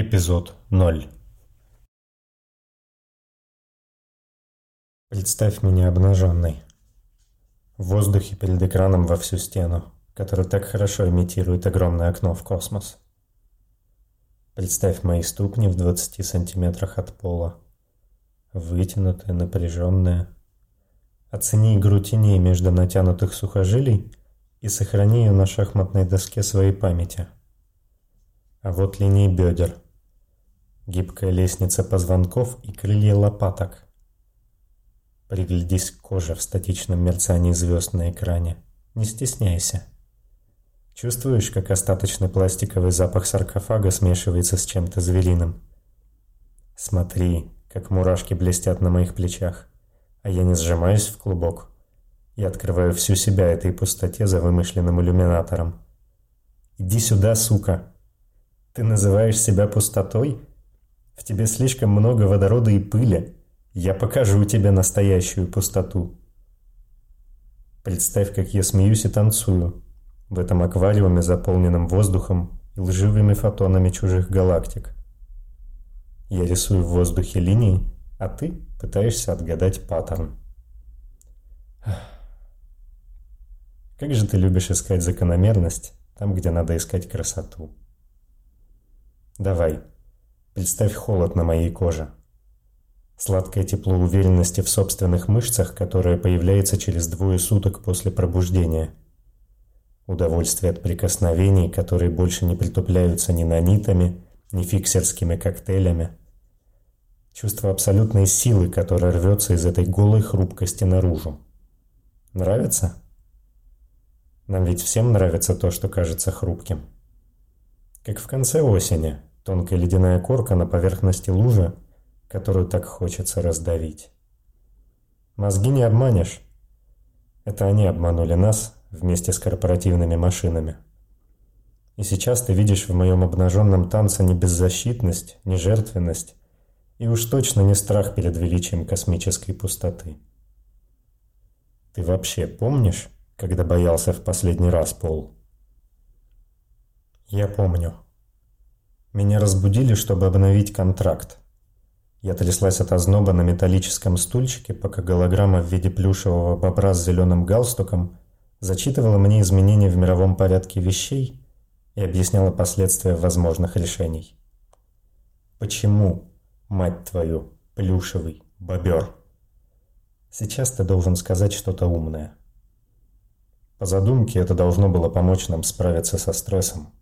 Эпизод 0 Представь меня обнаженной. В воздухе перед экраном во всю стену, который так хорошо имитирует огромное окно в космос. Представь мои ступни в 20 сантиметрах от пола. Вытянутые, напряженные. Оцени игру теней между натянутых сухожилий и сохрани ее на шахматной доске своей памяти – а вот линии бедер. Гибкая лестница позвонков и крылья лопаток. Приглядись к коже в статичном мерцании звезд на экране. Не стесняйся. Чувствуешь, как остаточный пластиковый запах саркофага смешивается с чем-то звериным? Смотри, как мурашки блестят на моих плечах, а я не сжимаюсь в клубок. Я открываю всю себя этой пустоте за вымышленным иллюминатором. «Иди сюда, сука!» Ты называешь себя пустотой? В тебе слишком много водорода и пыли. Я покажу тебе настоящую пустоту. Представь, как я смеюсь и танцую в этом аквариуме, заполненном воздухом и лживыми фотонами чужих галактик. Я рисую в воздухе линии, а ты пытаешься отгадать паттерн. Как же ты любишь искать закономерность там, где надо искать красоту. Давай, представь холод на моей коже. Сладкое тепло уверенности в собственных мышцах, которое появляется через двое суток после пробуждения. Удовольствие от прикосновений, которые больше не притупляются ни нанитами, ни фиксерскими коктейлями. Чувство абсолютной силы, которая рвется из этой голой хрупкости наружу. Нравится? Нам ведь всем нравится то, что кажется хрупким. Как в конце осени, Тонкая ледяная корка на поверхности лужи, которую так хочется раздавить. Мозги не обманешь. Это они обманули нас вместе с корпоративными машинами. И сейчас ты видишь в моем обнаженном танце не беззащитность, не жертвенность, и уж точно не страх перед величием космической пустоты. Ты вообще помнишь, когда боялся в последний раз, Пол? Я помню. Меня разбудили, чтобы обновить контракт. Я тряслась от озноба на металлическом стульчике, пока голограмма в виде плюшевого бобра с зеленым галстуком зачитывала мне изменения в мировом порядке вещей и объясняла последствия возможных решений. Почему, мать твою, плюшевый бобер? Сейчас ты должен сказать что-то умное. По задумке это должно было помочь нам справиться со стрессом.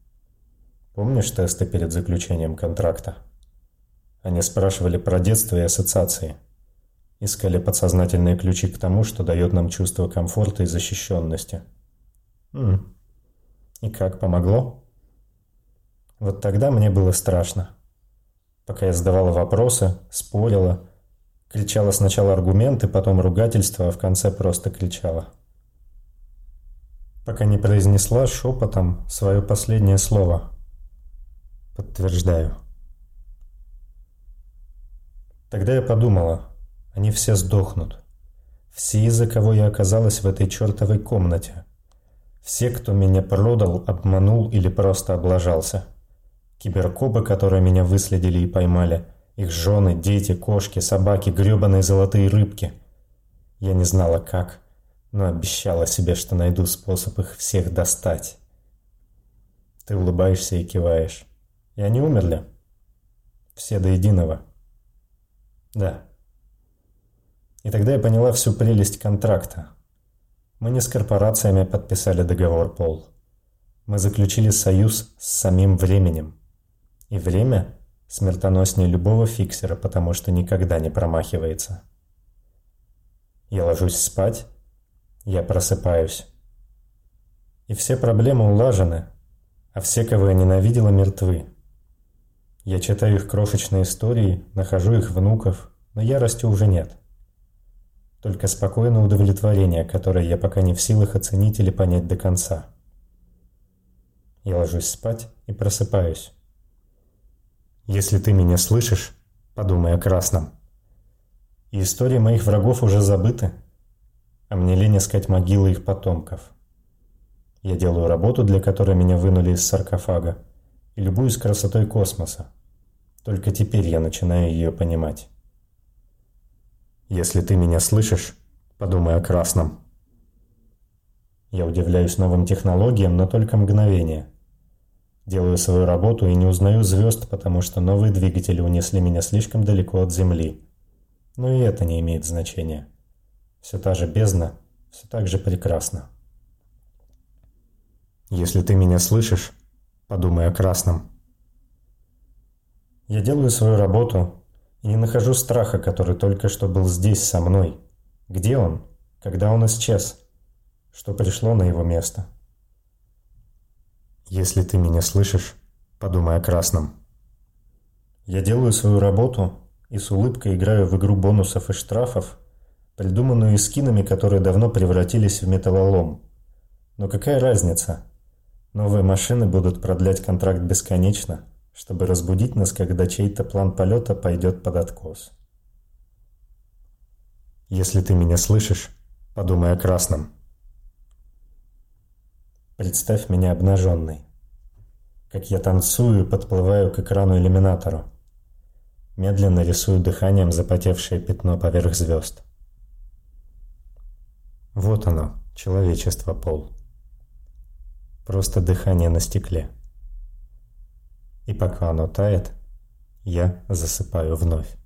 Помнишь тесты перед заключением контракта? Они спрашивали про детство и ассоциации. Искали подсознательные ключи к тому, что дает нам чувство комфорта и защищенности. М И как, помогло? Вот тогда мне было страшно. Пока я задавала вопросы, спорила, кричала сначала аргументы, потом ругательства, а в конце просто кричала. Пока не произнесла шепотом свое последнее слово – Подтверждаю. Тогда я подумала, они все сдохнут. Все, из-за кого я оказалась в этой чертовой комнате. Все, кто меня продал, обманул или просто облажался. Киберкопы, которые меня выследили и поймали. Их жены, дети, кошки, собаки, гребаные золотые рыбки. Я не знала как, но обещала себе, что найду способ их всех достать. Ты улыбаешься и киваешь. И они умерли. Все до единого. Да. И тогда я поняла всю прелесть контракта. Мы не с корпорациями подписали договор, Пол. Мы заключили союз с самим временем. И время смертоноснее любого фиксера, потому что никогда не промахивается. Я ложусь спать, я просыпаюсь. И все проблемы улажены, а все, кого я ненавидела, мертвы. Я читаю их крошечные истории, нахожу их внуков, но ярости уже нет. Только спокойное удовлетворение, которое я пока не в силах оценить или понять до конца. Я ложусь спать и просыпаюсь. Если ты меня слышишь, подумай о красном. И истории моих врагов уже забыты, а мне лень искать могилы их потомков. Я делаю работу, для которой меня вынули из саркофага, и любуюсь красотой космоса. Только теперь я начинаю ее понимать. Если ты меня слышишь, подумай о красном. Я удивляюсь новым технологиям, но только мгновение. Делаю свою работу и не узнаю звезд, потому что новые двигатели унесли меня слишком далеко от Земли. Но и это не имеет значения. Все та же бездна, все так же прекрасно. Если ты меня слышишь, подумай о красном. Я делаю свою работу и не нахожу страха, который только что был здесь со мной. Где он? Когда он исчез? Что пришло на его место? Если ты меня слышишь, подумай о красном. Я делаю свою работу и с улыбкой играю в игру бонусов и штрафов, придуманную скинами, которые давно превратились в металлолом. Но какая разница? Новые машины будут продлять контракт бесконечно – чтобы разбудить нас, когда чей-то план полета пойдет под откос. Если ты меня слышишь, подумай о красном. Представь меня обнаженной. Как я танцую и подплываю к экрану-иллюминатору. Медленно рисую дыханием запотевшее пятно поверх звезд. Вот оно, человечество пол. Просто дыхание на стекле. И пока оно тает, я засыпаю вновь.